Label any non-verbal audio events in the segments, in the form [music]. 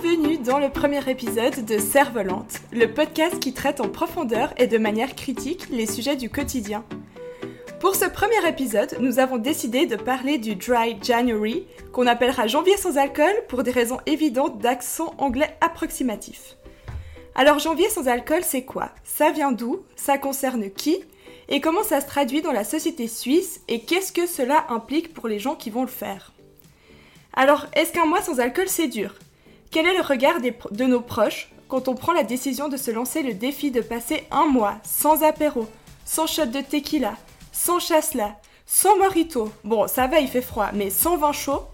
Bienvenue dans le premier épisode de Cerf-Volante, le podcast qui traite en profondeur et de manière critique les sujets du quotidien. Pour ce premier épisode, nous avons décidé de parler du Dry January, qu'on appellera janvier sans alcool pour des raisons évidentes d'accent anglais approximatif. Alors janvier sans alcool, c'est quoi? Ça vient d'où? Ça concerne qui? Et comment ça se traduit dans la société suisse? Et qu'est-ce que cela implique pour les gens qui vont le faire? Alors, est-ce qu'un mois sans alcool, c'est dur? Quel est le regard de nos proches quand on prend la décision de se lancer le défi de passer un mois sans apéro, sans shot de tequila, sans chasse-là, sans morito, bon ça va il fait froid, mais sans vin chaud,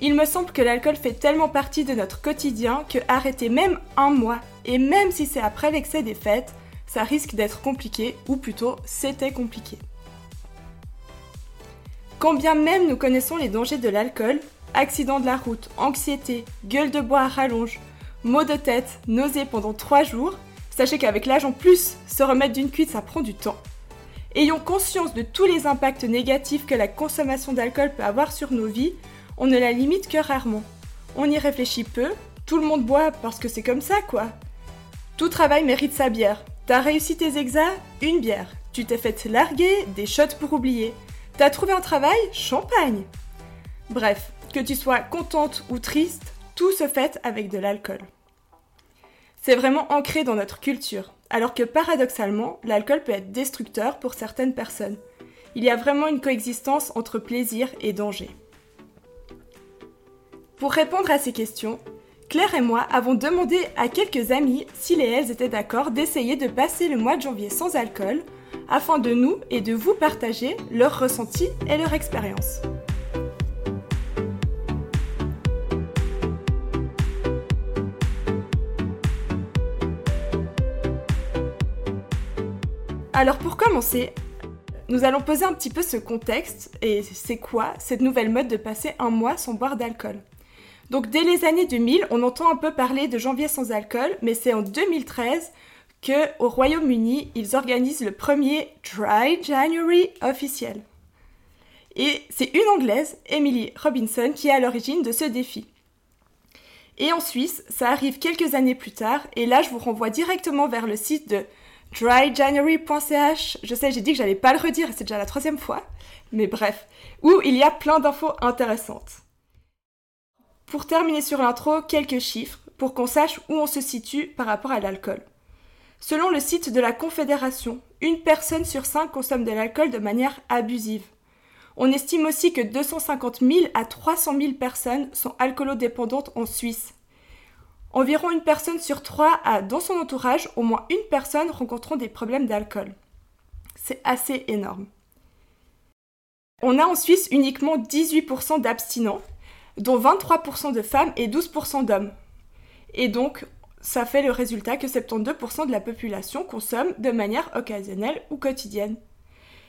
il me semble que l'alcool fait tellement partie de notre quotidien que arrêter même un mois, et même si c'est après l'excès des fêtes, ça risque d'être compliqué, ou plutôt c'était compliqué. Quand bien même nous connaissons les dangers de l'alcool, accident de la route, anxiété, gueule de bois à rallonge, maux de tête, nausées pendant 3 jours, sachez qu'avec l'âge en plus, se remettre d'une cuite ça prend du temps. Ayons conscience de tous les impacts négatifs que la consommation d'alcool peut avoir sur nos vies, on ne la limite que rarement. On y réfléchit peu, tout le monde boit parce que c'est comme ça quoi. Tout travail mérite sa bière. T'as réussi tes exas? Une bière. Tu t'es fait larguer Des shots pour oublier. T'as trouvé un travail? Champagne. Bref, que tu sois contente ou triste, tout se fait avec de l'alcool. C'est vraiment ancré dans notre culture alors que paradoxalement, l'alcool peut être destructeur pour certaines personnes. Il y a vraiment une coexistence entre plaisir et danger. Pour répondre à ces questions, Claire et moi avons demandé à quelques amis s'ils et elles étaient d'accord d'essayer de passer le mois de janvier sans alcool, afin de nous et de vous partager leurs ressentis et leur expérience. Alors pour commencer, nous allons poser un petit peu ce contexte et c'est quoi cette nouvelle mode de passer un mois sans boire d'alcool. Donc dès les années 2000, on entend un peu parler de janvier sans alcool, mais c'est en 2013 que au Royaume-Uni, ils organisent le premier Dry January officiel. Et c'est une Anglaise, Emily Robinson, qui est à l'origine de ce défi. Et en Suisse, ça arrive quelques années plus tard, et là je vous renvoie directement vers le site de dryjanuary.ch. Je sais, j'ai dit que j'allais pas le redire, c'est déjà la troisième fois. Mais bref, où il y a plein d'infos intéressantes. Pour terminer sur l'intro, quelques chiffres pour qu'on sache où on se situe par rapport à l'alcool. Selon le site de la Confédération, une personne sur cinq consomme de l'alcool de manière abusive. On estime aussi que 250 000 à 300 000 personnes sont alcoolodépendantes en Suisse. Environ une personne sur trois a dans son entourage au moins une personne rencontrant des problèmes d'alcool. C'est assez énorme. On a en Suisse uniquement 18% d'abstinents, dont 23% de femmes et 12% d'hommes. Et donc, ça fait le résultat que 72% de la population consomme de manière occasionnelle ou quotidienne.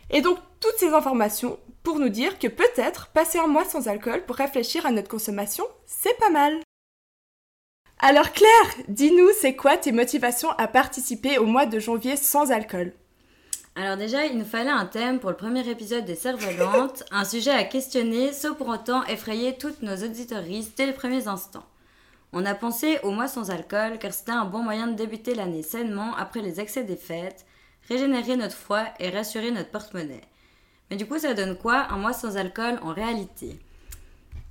Et donc, toutes ces informations pour nous dire que peut-être passer un mois sans alcool pour réfléchir à notre consommation, c'est pas mal. Alors Claire, dis-nous, c'est quoi tes motivations à participer au mois de janvier sans alcool? Alors déjà, il nous fallait un thème pour le premier épisode des Cerfs-Volantes, [laughs] un sujet à questionner, sans pour autant effrayer toutes nos auditoristes dès les premiers instants. On a pensé au mois sans alcool car c'était un bon moyen de débuter l'année sainement après les excès des fêtes, régénérer notre foi et rassurer notre porte-monnaie. Mais du coup, ça donne quoi un mois sans alcool en réalité?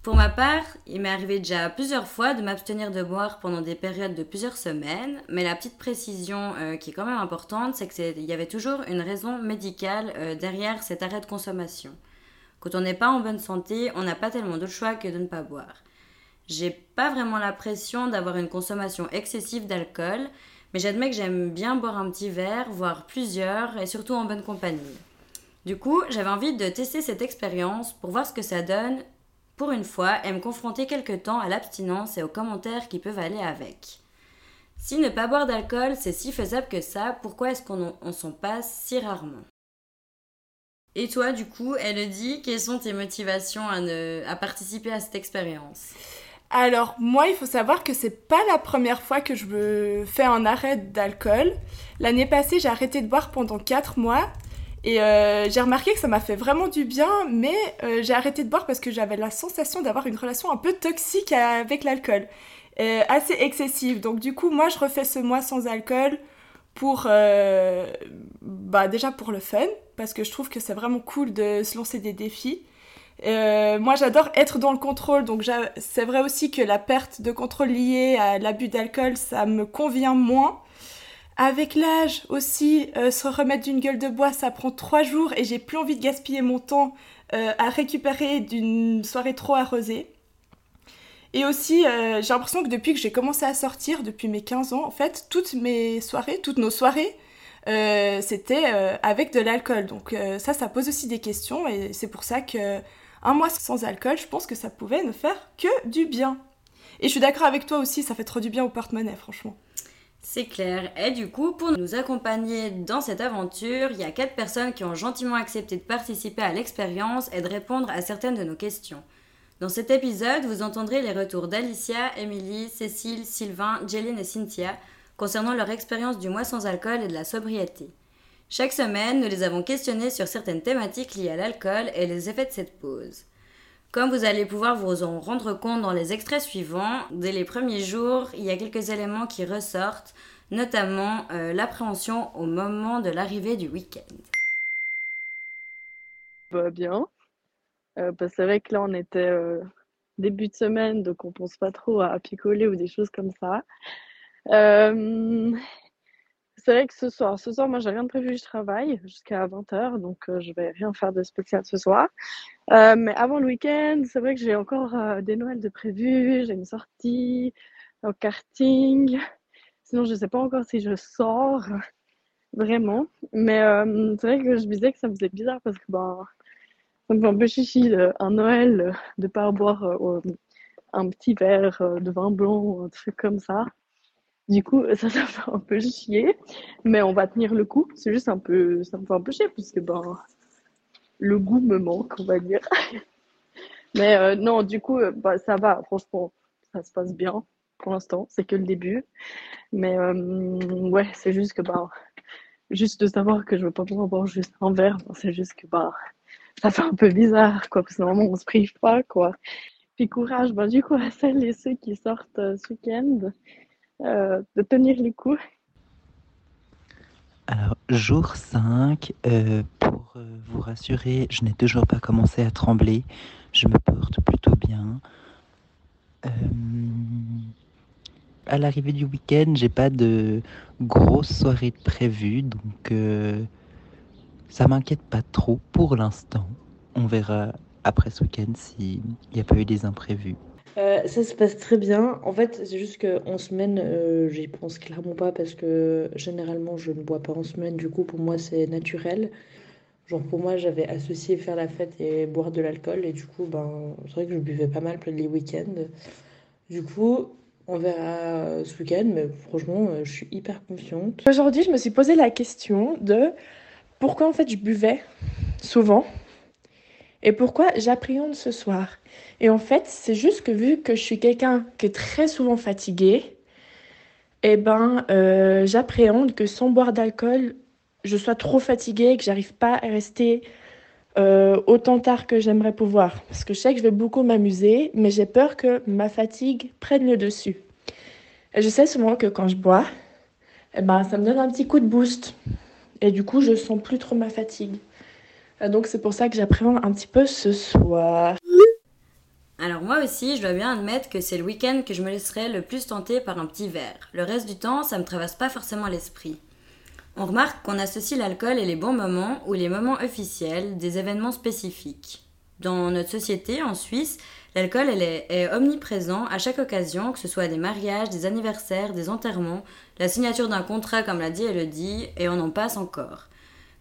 Pour ma part, il m'est arrivé déjà plusieurs fois de m'abstenir de boire pendant des périodes de plusieurs semaines, mais la petite précision euh, qui est quand même importante, c'est qu'il y avait toujours une raison médicale euh, derrière cet arrêt de consommation. Quand on n'est pas en bonne santé, on n'a pas tellement de choix que de ne pas boire. J'ai pas vraiment la pression d'avoir une consommation excessive d'alcool, mais j'admets que j'aime bien boire un petit verre, voire plusieurs, et surtout en bonne compagnie. Du coup, j'avais envie de tester cette expérience pour voir ce que ça donne pour une fois, et me confronter quelque temps à l'abstinence et aux commentaires qui peuvent aller avec. Si ne pas boire d'alcool, c'est si faisable que ça, pourquoi est-ce qu'on s'en passe si rarement? Et toi, du coup, elle dit, quelles sont tes motivations à, à participer à cette expérience? Alors moi, il faut savoir que c'est pas la première fois que je fais un arrêt d'alcool. L'année passée, j'ai arrêté de boire pendant 4 mois Et euh, j'ai remarqué que ça m'a fait vraiment du bien, mais euh, j'ai arrêté de boire parce que j'avais la sensation d'avoir une relation un peu toxique avec l'alcool, euh, assez excessive. Donc du coup, moi, je refais ce mois sans alcool pour, bah déjà pour le fun, parce que je trouve que c'est vraiment cool de se lancer des défis. moi, j'adore être dans le contrôle, donc c'est vrai aussi que la perte de contrôle liée à l'abus d'alcool, ça me convient moins. Avec l'âge aussi, euh, se remettre d'une gueule de bois, ça prend trois jours et j'ai plus envie de gaspiller mon temps euh, à récupérer d'une soirée trop arrosée. Et aussi, euh, j'ai l'impression que depuis que j'ai commencé à sortir, depuis mes 15 ans, en fait, toutes mes soirées, toutes nos soirées, c'était avec de l'alcool. Donc ça, ça pose aussi des questions et c'est pour ça que un mois sans alcool, je pense que ça pouvait ne faire que du bien. Et je suis d'accord avec toi aussi, ça fait trop du bien au porte-monnaie, franchement. C'est clair. Et du coup, pour nous accompagner dans cette aventure, il y a quatre personnes qui ont gentiment accepté de participer à l'expérience et de répondre à certaines de nos questions. Dans cet épisode, vous entendrez les retours d'Alicia, Émilie, Cécile, Sylvain, Jeline et Cynthia concernant leur expérience du mois sans alcool et de la sobriété. Chaque semaine, nous les avons questionnés sur certaines thématiques liées à l'alcool et les effets de cette pause. Comme vous allez pouvoir vous en rendre compte dans les extraits suivants, dès les premiers jours, il y a quelques éléments qui ressortent, notamment euh, l'appréhension au moment de l'arrivée du week-end. Bah, bien. Euh, bah, c'est vrai que là, on était euh, début de semaine, donc on pense pas trop à picoler ou des choses comme ça. C'est vrai que ce soir, ce soir, moi, j'ai rien de prévu, je travaille jusqu'à 20h, donc euh, je vais rien faire de spécial ce soir. Euh, mais avant le week-end, c'est vrai que j'ai encore euh, des Noëls de prévu, j'ai une sortie au karting. Sinon, je sais pas encore si je sors vraiment. Mais c'est vrai que je me disais que ça me faisait bizarre parce que ben, ça me fait un peu chichi un Noël de pas boire un petit verre de vin blanc, un truc comme ça. Du coup, [laughs] ça, ça fait un peu chier, mais on va tenir le coup. C'est juste un peu, ça me fait un peu chier parce que ben, le goût me manque, on va dire. [laughs] mais euh, non, du coup, euh, bah, ça va. Franchement, ça se passe bien pour l'instant. C'est que le début. Mais euh, ouais, c'est juste que bah, juste de savoir que je veux pas pouvoir boire juste un verre, c'est juste que bah, ça fait un peu bizarre, quoi, parce que normalement on se prive pas, quoi. Puis courage, bah, du coup, à celles et ceux qui sortent ce week-end, euh, de tenir les coups. Alors, jour 5, euh, pour euh, vous rassurer, je n'ai toujours pas commencé à trembler. Je me porte plutôt bien. à l'arrivée du week-end, j'ai pas de grosse soirée prévue, donc ça m'inquiète pas trop pour l'instant. On verra après ce week-end s'il n'y a pas eu des imprévus. Euh, ça se passe très bien. En fait, c'est juste qu'en semaine, euh, j'y pense clairement pas parce que généralement, je ne bois pas en semaine. Du coup, pour moi, c'est naturel. Genre, pour moi, j'avais associé faire la fête et boire de l'alcool. Et du coup, ben, c'est vrai que je buvais pas mal les week-ends. Du coup, on verra ce week-end, mais franchement, euh, je suis hyper confiante. Aujourd'hui, je me suis posé la question de pourquoi en fait je buvais souvent et pourquoi j'appréhende ce soir? Et en fait, c'est juste que vu que je suis quelqu'un qui est très souvent fatigué, eh ben, euh, j'appréhende que sans boire d'alcool, je sois trop fatiguée, que j'arrive pas à rester euh, autant tard que j'aimerais pouvoir. Parce que je sais que je vais beaucoup m'amuser, mais j'ai peur que ma fatigue prenne le dessus. Et je sais souvent que quand je bois, eh ben, ça me donne un petit coup de boost. Et du coup, je sens plus trop ma fatigue. Donc c'est pour ça que j'appréhende un petit peu ce soir. Alors moi aussi, je dois bien admettre que c'est le week-end que je me laisserai le plus tenter par un petit verre. Le reste du temps, ça me traverse pas forcément l'esprit. On remarque qu'on associe l'alcool et les bons moments ou les moments officiels, des événements spécifiques. Dans notre société, en Suisse, l'alcool est, omniprésent à chaque occasion, que ce soit des mariages, des anniversaires, des enterrements, la signature d'un contrat comme l'a dit Elodie, et on en passe encore.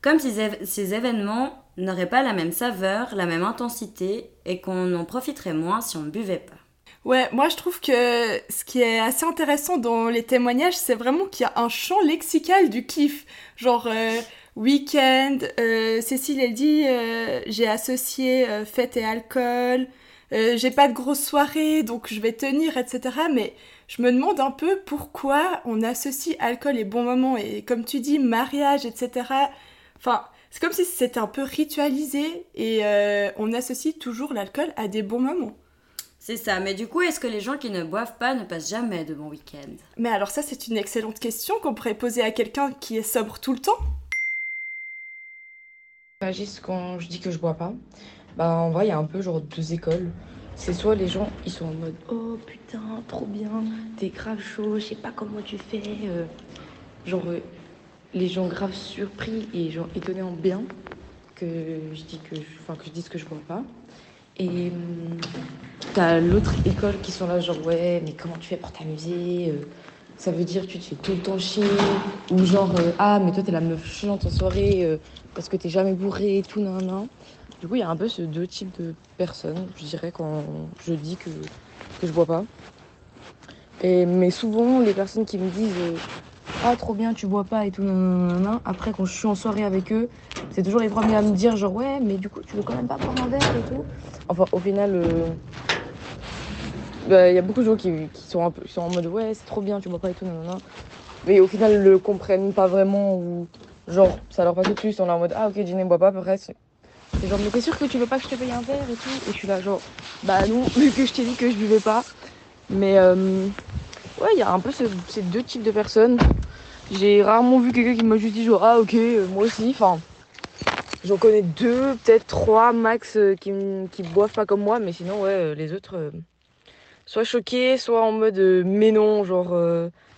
Comme ces événements n'aurait pas la même saveur, la même intensité et qu'on en profiterait moins si on ne buvait pas. Ouais, moi je trouve que ce qui est assez intéressant dans les témoignages, c'est vraiment qu'il y a un champ lexical du kiff. Genre euh, week-end, euh, Cécile elle dit euh, j'ai associé fête et alcool, j'ai pas de grosse soirée donc je vais tenir, etc. Mais je me demande un peu pourquoi on associe alcool et bon moment et comme tu dis mariage, etc. Enfin, C'est comme si c'était un peu ritualisé et euh, on associe toujours l'alcool à des bons moments. C'est ça, mais du coup, est-ce que les gens qui ne boivent pas ne passent jamais de bons week-ends? Mais alors ça, c'est une excellente question qu'on pourrait poser à quelqu'un qui est sobre tout le temps. Agisse quand je dis que je bois pas. Bah en vrai, il y a un peu genre deux écoles. C'est soit les gens, ils sont en mode oh putain, trop bien, t'es grave chaud, je sais pas comment tu fais. euh. genre euh, les gens grave surpris et genre étonnés en bien que je dis que, je- enfin que je dise que je bois pas. Et hum, t'as l'autre école qui sont là genre ouais, mais comment tu fais pour t'amuser euh, Ça veut dire que tu te fais tout le temps chier ou genre euh, ah mais toi t'es la meuf chiante en soirée. euh, parce que t'es jamais bourré tout, nan, nan. Du coup, il y a un peu ces deux types de personnes, je dirais, quand je dis que, que je bois pas. Et, mais souvent, les personnes qui me disent Ah, trop bien, tu bois pas et tout, nan, nan, nan, nan. après, quand je suis en soirée avec eux, c'est toujours les premiers à me dire Genre, ouais, mais du coup, tu veux quand même pas prendre un verre et tout. Enfin, au final, euh, bah, il y a beaucoup de gens qui, qui sont, un peu, qui sont en mode Ouais, c'est trop bien, tu bois pas et tout, nan, nan, nan. Mais au final, le comprennent pas vraiment ou genre, ça leur passe au-dessus, ils sont là en mode Ah, ok, Ginny boit pas, après, c'est c'est genre, mais t'es sûr que tu veux pas que je te paye un verre et tout? Et je suis là, genre, bah non, [laughs] vu que je t'ai dit que je buvais pas. Mais euh, ouais, il y a un peu ce- ces deux types de personnes. J'ai rarement vu quelqu'un qui m'a juste dit, genre, ah ok, euh, moi aussi. Enfin, j'en connais deux, peut-être trois max euh, qui, qui boivent pas comme moi, mais sinon, ouais, euh, les autres, soit choqués, soit en mode, mais non, genre,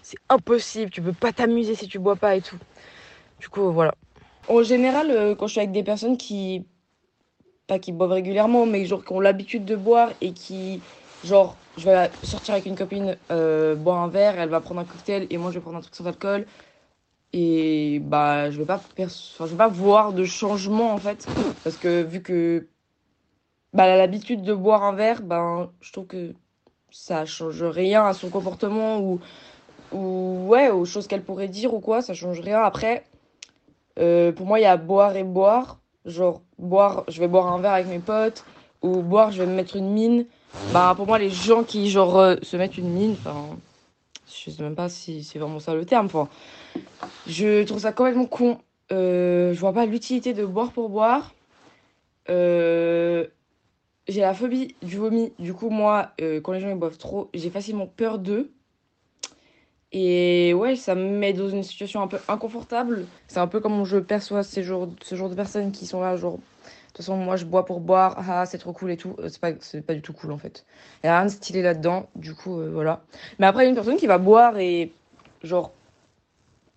c'est impossible, tu peux pas t'amuser si tu bois pas et tout. Du coup, voilà. En général, quand je suis avec des personnes qui pas qui boivent régulièrement, mais genre qui ont l'habitude de boire et qui, genre, je vais sortir avec une copine, euh, boire un verre, elle va prendre un cocktail et moi je vais prendre un truc sans alcool. Et bah, je vais pas, je vais pas voir de changement en fait, parce que vu que bah, a l'habitude de boire un verre, ben, je trouve que ça change rien à son comportement ou, ou ouais, aux choses qu'elle pourrait dire ou quoi, ça change rien. Après, euh, pour moi, il y a boire et boire. Genre, boire, je vais boire un verre avec mes potes, ou boire, je vais me mettre une mine. Bah, pour moi, les gens qui, genre, euh, se mettent une mine, enfin, je sais même pas si c'est vraiment ça le terme. Enfin, je trouve ça complètement con. Euh, je vois pas l'utilité de boire pour boire. Euh, j'ai la phobie du vomi. Du coup, moi, euh, quand les gens ils boivent trop, j'ai facilement peur d'eux. Et ouais, ça me met dans une situation un peu inconfortable. C'est un peu comme je perçois ces genres, ce genre de personnes qui sont là, genre, façon, moi je bois pour boire, ah, c'est trop cool et tout. Euh, C'est pas, c'est pas du tout cool en fait. Il y a rien de stylé là-dedans, du coup, euh, voilà. Mais après, il y a une personne qui va boire et, genre,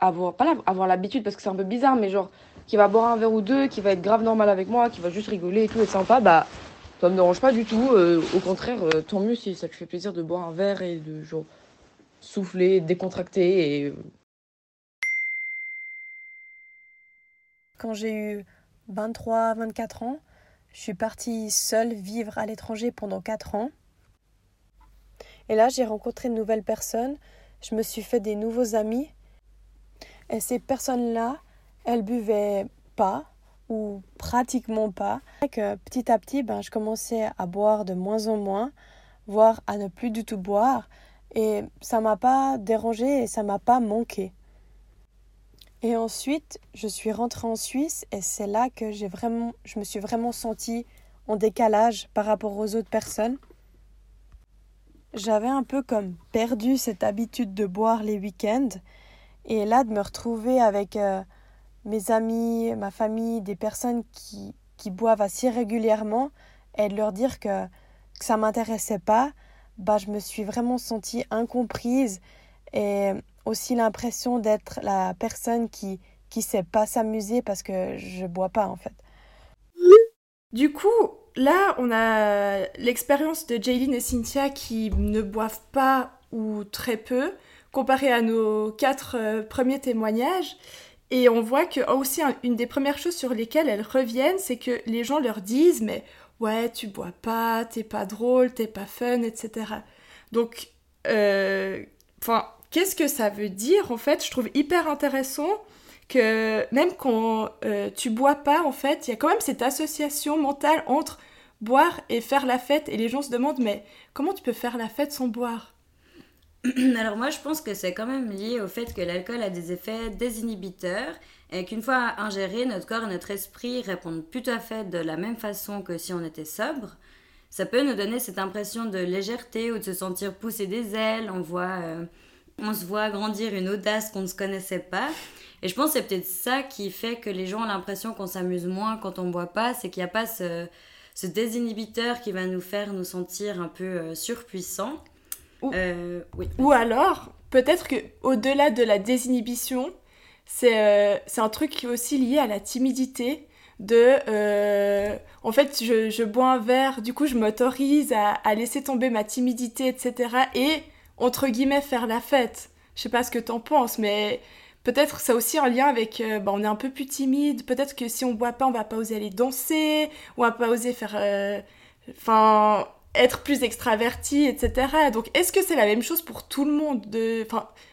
avoir, pas avoir l'habitude parce que c'est un peu bizarre, mais genre, qui va boire un verre ou deux, qui va être grave normal avec moi, qui va juste rigoler et tout, être sympa, bah, ça me dérange pas du tout. Euh, au contraire, tant mieux si ça te fait plaisir de boire un verre et de, genre, souffler, décontracter et Quand j'ai eu 23, 24 ans, je suis partie seule vivre à l'étranger pendant 4 ans. Et là, j'ai rencontré de nouvelles personnes, je me suis fait des nouveaux amis. Et ces personnes-là, elles buvaient pas ou pratiquement pas. Et que petit à petit, ben, je commençais à boire de moins en moins, voire à ne plus du tout boire. Et ça m'a pas dérangé et ça m'a pas manqué. Et ensuite, je suis rentrée en Suisse et c'est là que j'ai vraiment, je me suis vraiment sentie en décalage par rapport aux autres personnes. J'avais un peu comme perdu cette habitude de boire les week-ends et là de me retrouver avec euh, mes amis, ma famille, des personnes qui, qui boivent assez régulièrement et de leur dire que, que ça m'intéressait pas, bah je me suis vraiment sentie incomprise et aussi l'impression d'être la personne qui qui sait pas s'amuser parce que je bois pas en fait. Du coup, là, on a l'expérience de Jaylin et Cynthia qui ne boivent pas ou très peu, comparé à nos quatre euh, premiers témoignages. Et on voit que oh, aussi un- une des premières choses sur lesquelles elles reviennent, c'est que les gens leur disent mais ouais tu bois pas, t'es pas drôle, t'es pas fun, etc. Donc, euh, enfin, qu'est-ce que ça veut dire en fait? Je trouve hyper intéressant que même quand euh, tu bois pas, en fait, il y a quand même cette association mentale entre boire et faire la fête. Et les gens se demandent, mais comment tu peux faire la fête sans boire? [clears throat] Alors moi je pense que c'est quand même lié au fait que l'alcool a des effets désinhibiteurs et qu'une fois ingéré, notre corps et notre esprit répondent plus à fait de la même façon que si on était sobre, ça peut nous donner cette impression de légèreté ou de se sentir pousser des ailes. On, voit, euh, on se voit grandir une audace qu'on ne se connaissait pas. Et je pense que c'est peut-être ça qui fait que les gens ont l'impression qu'on s'amuse moins quand on ne boit pas, c'est qu'il n'y a pas ce, ce, désinhibiteur qui va nous faire nous sentir un peu euh, surpuissants. Ou, euh, oui. ou alors, peut-être que au-delà de la désinhibition, c'est un truc aussi lié à la timidité de euh, en fait je, je, bois un verre du coup je m'autorise à, à, laisser tomber ma timidité etc et entre guillemets faire la fête. Je sais pas ce que t'en penses mais peut-être ça aussi en lien avec euh, bah, on est un peu plus timide. Peut-être que si on boit pas on va pas oser aller danser on va pas oser faire euh, enfin être plus extraverti etc donc est-ce que c'est la même chose pour tout le monde de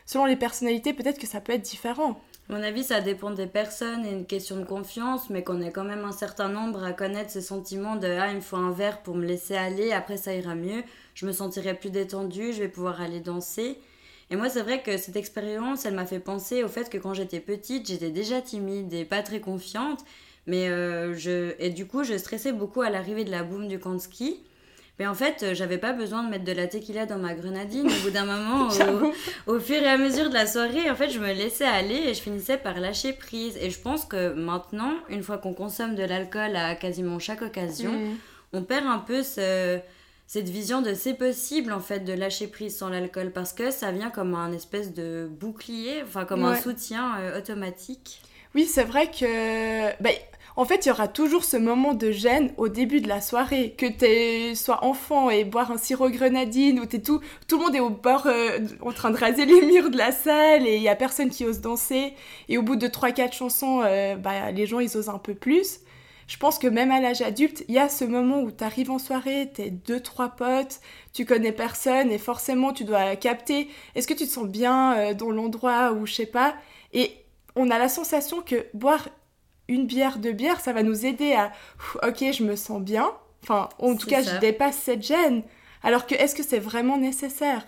selon les personnalités peut-être que ça peut être différent. À mon avis, ça dépend des personnes et une question de confiance, mais qu'on est quand même un certain nombre à connaître ce sentiment de Ah, il me faut un verre pour me laisser aller, après ça ira mieux, je me sentirai plus détendue, je vais pouvoir aller danser. Et moi, c'est vrai que cette expérience, elle m'a fait penser au fait que quand j'étais petite, j'étais déjà timide et pas très confiante. Mais euh, je... Et du coup, je stressais beaucoup à l'arrivée de la boum du camp de ski. Mais en fait, euh, j'avais pas besoin de mettre de la tequila dans ma grenadine. Au bout d'un moment, [laughs] au, fur et à mesure de la soirée, en fait, je me laissais aller et je finissais par lâcher prise. Et je pense que maintenant, une fois qu'on consomme de l'alcool à quasiment chaque occasion, mm. on perd un peu ce, cette vision de c'est possible en fait de lâcher prise sans l'alcool parce que ça vient comme un espèce de bouclier, enfin comme un soutien euh, automatique. Oui, c'est vrai que. Bah, en fait, il y aura toujours ce moment de gêne au début de la soirée. Que tu sois enfant et boire un sirop grenadine, ou t'es tout, tout le monde est au bord euh, en train de raser les murs de la salle et il y a personne qui ose danser. Et au bout de 3-4 chansons, euh, bah, les gens ils osent un peu plus. Je pense que même à l'âge adulte, il y a ce moment où tu arrives en soirée, t'es deux, trois potes, tu connais personne et forcément tu dois capter est-ce que tu te sens bien euh, dans l'endroit ou je sais pas? Et on a la sensation que boire une bière, deux bières, ça va nous aider à ok, je me sens bien. Enfin, en tout cas, je dépasse cette gêne. Alors que est-ce que c'est vraiment nécessaire?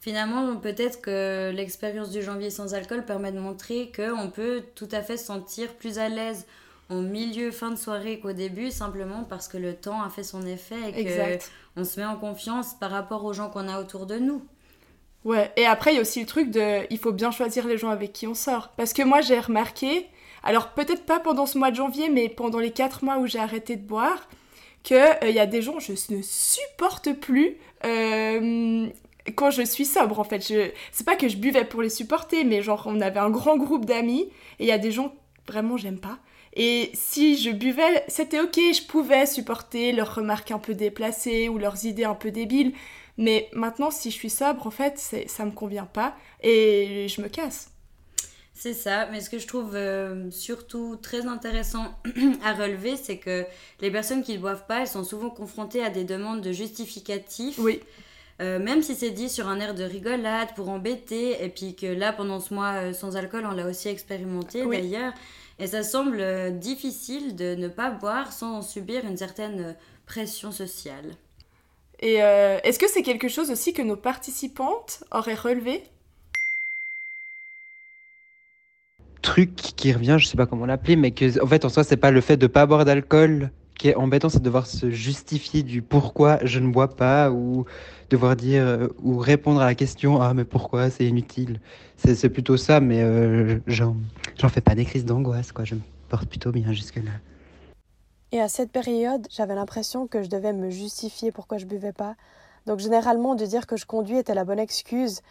Finalement, peut-être que l'expérience du janvier sans alcool permet de montrer qu'on peut tout à fait se sentir plus à l'aise en milieu, fin de soirée qu'au début, simplement parce que le temps a fait son effet et qu'on se met en confiance par rapport aux gens qu'on a autour de nous. Ouais, et après, il y a aussi le truc de il faut bien choisir les gens avec qui on sort. Parce que moi, j'ai remarqué, alors peut-être pas pendant ce mois de janvier, mais pendant les 4 mois où j'ai arrêté de boire, qu'il euh, y a des gens, je ne supporte plus euh, quand je suis sobre en fait. Je... C'est pas que je buvais pour les supporter, mais genre on avait un grand groupe d'amis et il y a des gens vraiment j'aime pas. Et si je buvais, c'était ok, je pouvais supporter leurs remarques un peu déplacées ou leurs idées un peu débiles. Mais maintenant, si je suis sobre, en fait, ça me convient pas et je me casse. C'est ça, mais ce que je trouve euh, surtout très intéressant [clears throat] à relever, c'est que les personnes qui ne boivent pas, elles sont souvent confrontées à des demandes de justificatifs. Oui. Euh, même si c'est dit sur un air de rigolade pour embêter, et puis que là, pendant ce mois euh, sans alcool, on l'a aussi expérimenté d'ailleurs, et ça semble difficile de ne pas boire sans en subir une certaine pression sociale. Et est-ce que c'est quelque chose aussi que nos participantes auraient relevé? Truc qui revient, je sais pas comment l'appeler, mais que en fait en soi c'est pas le fait de pas boire d'alcool qui est embêtant, c'est de devoir se justifier du pourquoi je ne bois pas ou devoir dire euh, ou répondre à la question ah mais pourquoi c'est inutile. C'est plutôt ça, mais euh, j'en fais pas des crises d'angoisse quoi. Je me porte plutôt bien jusque là. Et à cette période, j'avais l'impression que je devais me justifier pourquoi je buvais pas. Donc généralement, de dire que je conduis était la bonne excuse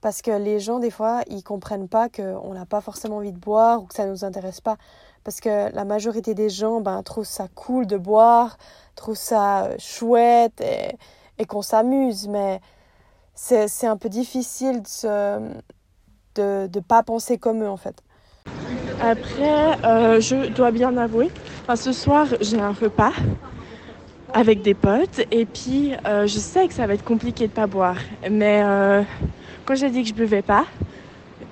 parce que les gens, des fois, ils comprennent pas qu'on n'a pas forcément envie de boire ou que ça nous intéresse pas. Parce que la majorité des gens ben, trouvent ça cool de boire, trouvent ça euh, chouette et, et qu'on s'amuse. Mais c'est un peu difficile de ne de, pas penser comme eux, en fait. Après, euh, je dois bien avouer, ce soir, j'ai un repas avec des potes et puis euh, je sais que ça va être compliqué de pas boire. Mais quand j'ai dit que je buvais pas,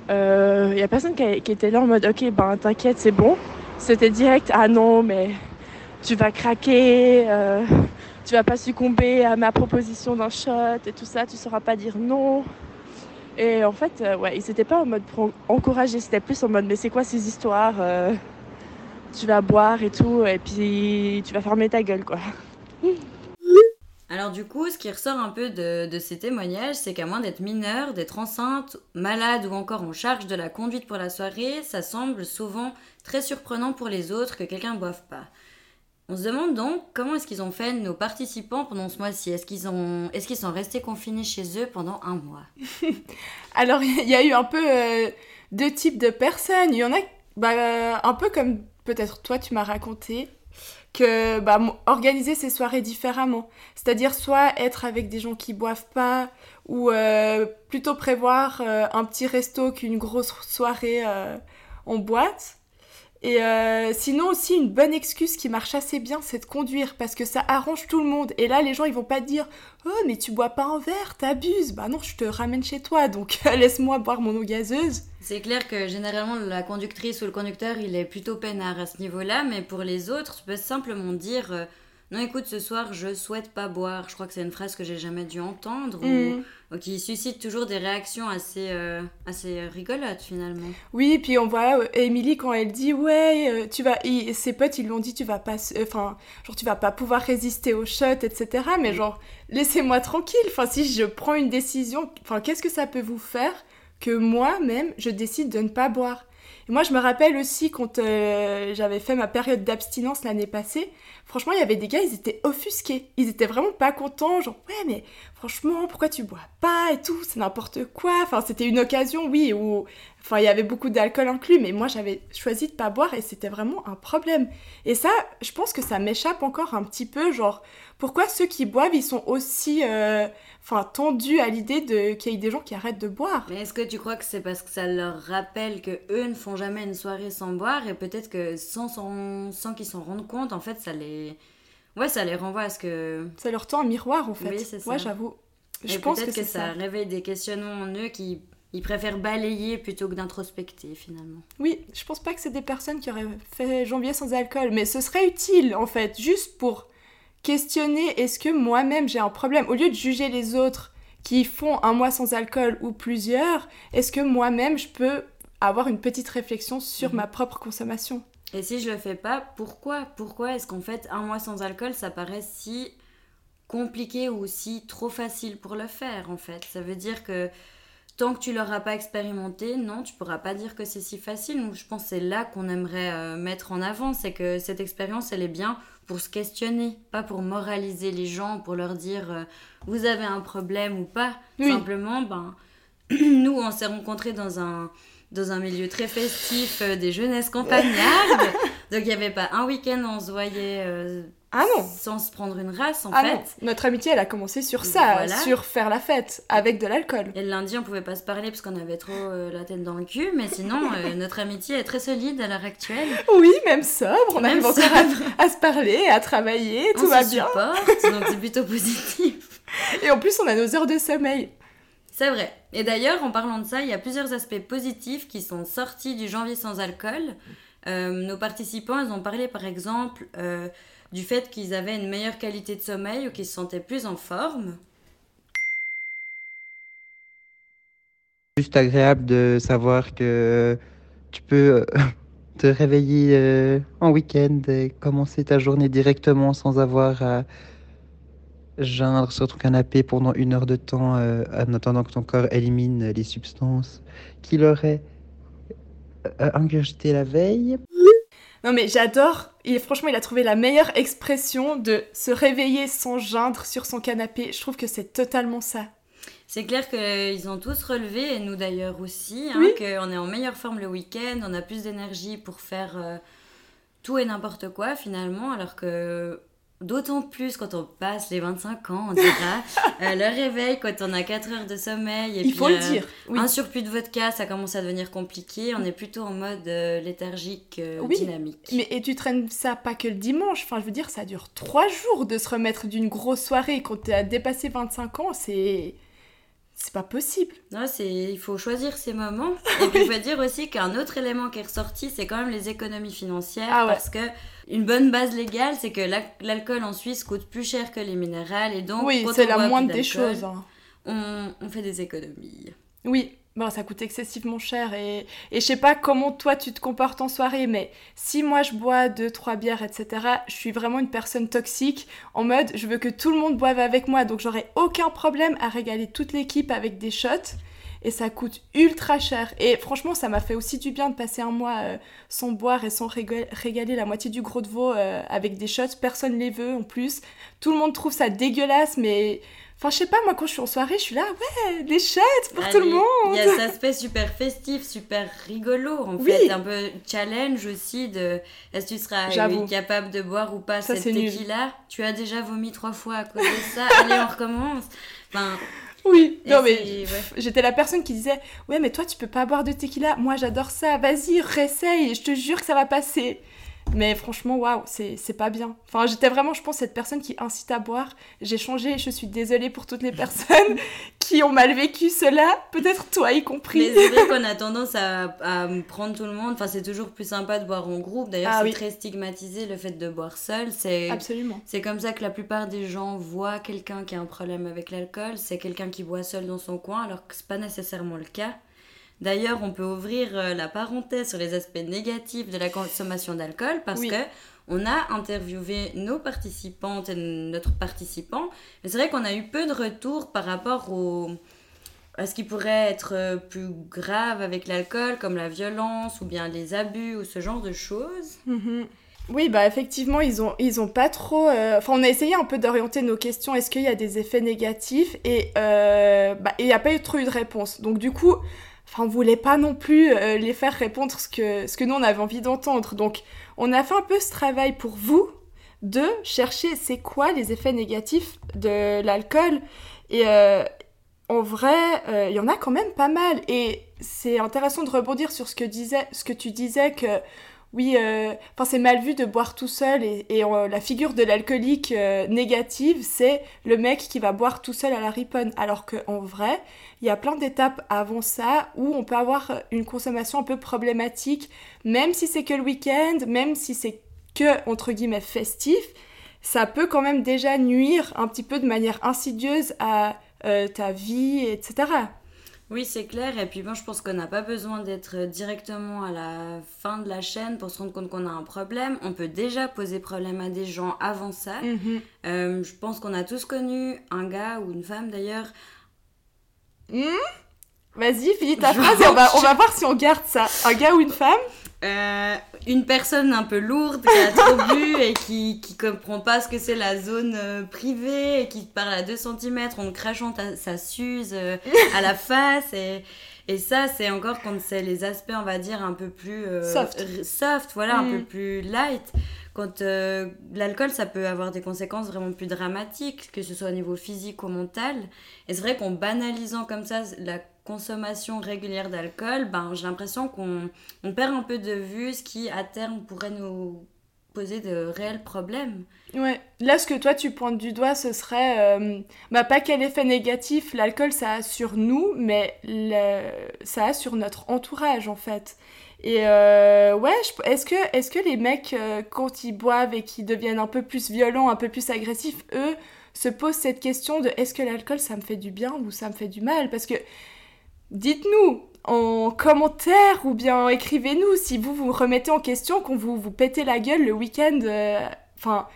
il euh, y a personne qui, était là en mode ok ben t'inquiète c'est bon. C'était direct ah non mais tu vas craquer, euh, tu vas pas succomber à ma proposition d'un shot et tout ça, tu sauras pas dire non. Et en fait, euh, ouais, ils étaient pas en mode pour encourager, c'était plus en mode mais c'est quoi ces histoires euh, Tu vas boire et tout, et puis tu vas fermer ta gueule, quoi. Alors du coup, ce qui ressort un peu de, ces témoignages, c'est qu'à moins d'être mineur, d'être enceinte, malade ou encore en charge de la conduite pour la soirée, ça semble souvent très surprenant pour les autres que quelqu'un ne boive pas. On se demande donc comment est-ce qu'ils ont fait nos participants pendant ce mois-ci? Est-ce qu'ils ont... est qu'ils sont restés confinés chez eux pendant un mois? [laughs] Alors il y a eu un peu euh, deux types de personnes. Il y en a bah, un peu comme peut-être toi tu m'as raconté que bah, organiser ces soirées différemment. C'est-à-dire soit être avec des gens qui boivent pas ou euh, plutôt prévoir euh, un petit resto qu'une grosse soirée euh, en boîte. Et euh, sinon aussi une bonne excuse qui marche assez bien, c'est de conduire parce que ça arrange tout le monde. Et là, les gens ils vont pas te dire oh mais tu bois pas un verre, t'abuses. Bah non, je te ramène chez toi, donc [laughs] laisse-moi boire mon eau gazeuse. C'est clair que généralement la conductrice ou le conducteur il est plutôt peinard à ce niveau-là, mais pour les autres, tu peux simplement dire euh, non écoute ce soir je souhaite pas boire. Je crois que c'est une phrase que j'ai jamais dû entendre Mm. ou, qui suscite toujours des réactions assez euh, assez rigolotes finalement. Oui, puis on voit euh, Émilie quand elle dit ouais, euh, tu vas, et ses potes ils lui ont dit tu vas pas, enfin genre tu vas pas pouvoir résister au shot, etc. Mais genre laissez-moi tranquille. Enfin si je prends une décision, enfin qu'est-ce que ça peut vous faire que moi-même je décide de ne pas boire? Et moi je me rappelle aussi quand euh, j'avais fait ma période d'abstinence l'année passée. Franchement il y avait des gars ils étaient offusqués, ils étaient vraiment pas contents, genre ouais mais franchement pourquoi tu bois pas et tout, c'est n'importe quoi. Enfin c'était une occasion oui où Enfin, il y avait beaucoup d'alcool inclus, mais moi j'avais choisi de pas boire et c'était vraiment un problème. Et ça, je pense que ça m'échappe encore un petit peu, genre, pourquoi ceux qui boivent, ils sont aussi, euh, tendus à l'idée de qu'il y ait des gens qui arrêtent de boire. Mais est-ce que tu crois que c'est parce que ça leur rappelle que eux ne font jamais une soirée sans boire et peut-être que sans qu'ils s'en rendent compte, en fait, ça les... Ouais, ça les renvoie à ce que... Ça leur tend un miroir, en fait. Oui, c'est ça. Ouais, j'avoue. Je pense que, peut-être que, c'est ça ça. réveille des questionnements en eux qui ils préfèrent balayer plutôt que d'introspecter finalement. Oui, je pense pas que c'est des personnes qui auraient fait janvier sans alcool, mais ce serait utile, en fait, juste pour questionner est-ce que moi-même j'ai un problème? Au lieu de juger les autres qui font un mois sans alcool ou plusieurs, est-ce que moi-même je peux avoir une petite réflexion sur Mhm. ma propre consommation? Et si je le fais pas, pourquoi? Pourquoi est-ce qu'en fait un mois sans alcool ça paraît si compliqué ou si trop facile pour le faire en fait? Ça veut dire que tant que tu l'auras pas expérimenté, non, tu pourras pas dire que c'est si facile. Donc je pense que c'est là qu'on aimerait euh, mettre en avant, c'est que cette expérience elle est bien pour se questionner, pas pour moraliser les gens, pour leur dire euh, vous avez un problème ou pas. Oui. Simplement, ben [clears throat] nous on s'est rencontrés dans un dans un milieu très festif euh, des jeunesses campagnardes. [laughs] Donc il n'y avait pas un week-end où on se voyait euh, Ah non sans se prendre une race en Ah fait. non Notre amitié, elle a commencé sur ça, Voilà. sur faire la fête avec de l'alcool. Et le lundi, on pouvait pas se parler parce qu'on avait trop euh, la tête dans le cul, mais sinon, [laughs] notre amitié est très solide à l'heure actuelle. Oui, même sobre, on Même arrive encore à, à se parler, à travailler, tout on va se bien. supporte, donc c'est plutôt [laughs] positif. Et en plus, on a nos heures de sommeil. C'est vrai. Et d'ailleurs, en parlant de ça, il y a plusieurs aspects positifs qui sont sortis du janvier sans alcool. Euh, nos participants, ils ont parlé par exemple euh, du fait qu'ils avaient une meilleure qualité de sommeil ou qu'ils se sentaient plus en forme. Juste agréable de savoir que tu peux euh, te réveiller en week-end et commencer ta journée directement sans avoir à geindre sur ton canapé pendant une heure de temps euh, en attendant que ton corps élimine les substances qu'il aurait euh, ingurgitées la veille. Non mais j'adore, et franchement il a trouvé la meilleure expression de se réveiller sans geindre sur son canapé. Je trouve que c'est totalement ça. C'est clair qu'ils ont tous relevé, et nous d'ailleurs aussi, hein, Oui. qu'on est en meilleure forme le week-end, on a plus d'énergie pour faire euh, tout et n'importe quoi finalement, alors que d'autant plus quand on passe les 25 ans, on dira, [laughs] euh, le réveil quand on a 4 heures de sommeil, et il puis, faut le euh, dire. Oui. un surplus de vodka, ça commence à devenir compliqué, on est plutôt en mode euh, léthargique, Oui, dynamique. Mais et tu traînes ça pas que le dimanche, enfin je veux dire ça dure trois jours de se remettre d'une grosse soirée quand tu as dépassé 25 ans, c'est c'est pas possible. Non, c'est il faut choisir ses moments. [laughs] Et puis il faut dire aussi qu'un autre élément qui est ressorti, c'est quand même les économies financières, Ah ouais. parce que une bonne base légale, c'est que la- l'alcool en Suisse coûte plus cher que les minérales, et donc oui, c'est la moindre des choses. hein. On, on fait des économies. Oui, bon, ça coûte excessivement cher et, et je sais pas comment toi tu te comportes en soirée, mais si moi je bois deux, trois bières, etc., je suis vraiment une personne toxique en mode je veux que tout le monde boive avec moi, donc j'aurai aucun problème à régaler toute l'équipe avec des shots et ça coûte ultra cher. Et franchement, ça m'a fait aussi du bien de passer un mois euh, sans boire et sans réga- régaler la moitié du gros de veau euh, avec des shots. Personne les veut en plus. Tout le monde trouve ça dégueulasse, mais. Enfin, je sais pas, moi quand je suis en soirée, je suis là, ouais, des shots pour tout le monde. Il y a cet aspect super festif, super rigolo en Oui. fait, un peu challenge aussi de est-ce que tu seras capable de boire ou pas Ça, cette tequila? Tu as déjà vomi trois fois à cause de ça, [laughs] allez on recommence. Enfin, Oui, non mais ouais. j'étais la personne qui disait, ouais, mais toi tu peux pas boire de tequila. Moi j'adore ça, vas-y, réessaye, je te jure que ça va passer. Mais franchement, waouh, c'est c'est pas bien. Enfin, j'étais vraiment, je pense, cette personne qui incite à boire. J'ai changé et je suis désolée pour toutes les [laughs] personnes qui ont mal vécu cela, peut-être toi y compris. Mais c'est vrai [laughs] qu'on a tendance à, à prendre tout le monde. Enfin, c'est toujours plus sympa de boire en groupe. D'ailleurs, Ah c'est oui. très stigmatisé le fait de boire seul. C'est Absolument. c'est comme ça que la plupart des gens voient quelqu'un qui a un problème avec l'alcool. C'est quelqu'un qui boit seul dans son coin, alors que c'est pas nécessairement le cas. D'ailleurs, on peut ouvrir euh, la parenthèse sur les aspects négatifs de la consommation d'alcool parce Oui. que on a interviewé nos participantes et notre participant. Mais c'est vrai qu'on a eu peu de retours par rapport au, à ce qui pourrait être euh, plus grave avec l'alcool, comme la violence ou bien les abus ou ce genre de choses. Mhm. Oui, bah effectivement, ils ont, ils ont pas trop. euh, Enfin, on a essayé un peu d'orienter nos questions. Est-ce qu'il y a des effets négatifs? Et euh, bah, il n'y a pas eu trop eu de réponse. Donc du coup, enfin, on voulait pas non plus euh, les faire répondre ce que, nous on avait envie d'entendre. Donc, on a fait un peu ce travail pour vous de chercher c'est quoi les effets négatifs de l'alcool. Et euh, en vrai, euh, il y en a quand même pas mal. Et c'est intéressant de rebondir sur ce que, disait, ce que tu disais que oui, euh, enfin c'est mal vu de boire tout seul et, euh, la figure de l'alcoolique euh, négative, c'est le mec qui va boire tout seul à la riponne. Alors qu'en vrai, il y a plein d'étapes avant ça où on peut avoir une consommation un peu problématique, même si c'est que le week-end, même si c'est que entre guillemets festif, ça peut quand même déjà nuire un petit peu de manière insidieuse à ta vie, etc. Oui, c'est clair. Et puis bon, je pense qu'on n'a pas besoin d'être directement à la fin de la chaîne pour se rendre compte qu'on a un problème. On peut déjà poser problème à des gens avant ça. Mhm. Euh, je pense qu'on a tous connu un gars ou une femme d'ailleurs. Vas-y, finis ta phrase et on va, on va voir si on garde ça. Un gars ou une femme? Euh, une personne un peu lourde qui a trop bu et qui, qui comprend pas ce que c'est la zone euh, privée et qui te parle à 2 cm en crachant ta- sa suze euh, à la [laughs] face et, et ça c'est encore quand c'est les aspects on va dire un peu plus euh, Soft. soft voilà un Mm. peu plus light quand l'alcool ça peut avoir des conséquences vraiment plus dramatiques que ce soit au niveau physique ou mental et c'est vrai qu'en banalisant comme ça la consommation régulière d'alcool ben j'ai l'impression qu'on on perd un peu de vue ce qui à terme pourrait nous poser de réels problèmes. Ouais. Là, ce que toi tu pointes du doigt, ce serait, euh, bah pas quel effet négatif l'alcool ça a sur nous, mais ça a sur notre entourage en fait. Et euh, ouais, est-ce que, est-ce que les mecs euh, quand ils boivent et qu'ils deviennent un peu plus violents, un peu plus agressifs, eux se posent cette question de est-ce que l'alcool ça me fait du bien ou ça me fait du mal? Parce que dites-nous en commentaire ou bien écrivez-nous si vous vous remettez en question, qu'on vous, vous pétez la gueule le week-end. euh, Enfin,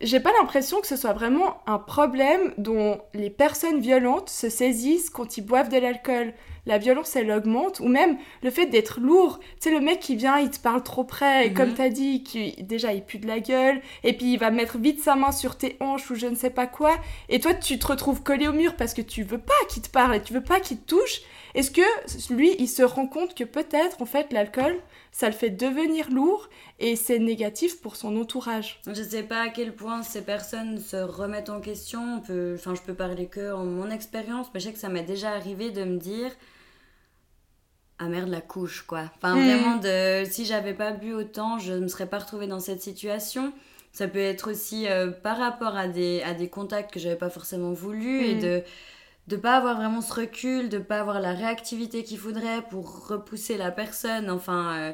j'ai pas l'impression que ce soit vraiment un problème dont les personnes violentes se saisissent quand ils boivent de l'alcool. La violence, elle augmente, ou même le fait d'être lourd. Tu sais, le mec qui vient, il te parle trop près, et Mhm. comme t'as dit, qui, déjà, il pue de la gueule, et puis il va mettre vite sa main sur tes hanches ou je ne sais pas quoi, et toi, tu te retrouves collé au mur parce que tu veux pas qu'il te parle et tu veux pas qu'il te touche. Est-ce que lui, il se rend compte que peut-être, en fait, l'alcool, ça le fait devenir lourd et c'est négatif pour son entourage? Je sais pas à quel point ces personnes se remettent en question. On peut, enfin, je peux parler que en mon expérience, mais je sais que ça m'est déjà arrivé de me dire ah merde la couche quoi. Enfin Mm. vraiment de si j'avais pas bu autant, je me serais pas retrouvée dans cette situation. Ça peut être aussi euh, par rapport à des, à des contacts que j'avais pas forcément voulu et Mm. de de pas avoir vraiment ce recul, de pas avoir la réactivité qu'il faudrait pour repousser la personne, enfin euh,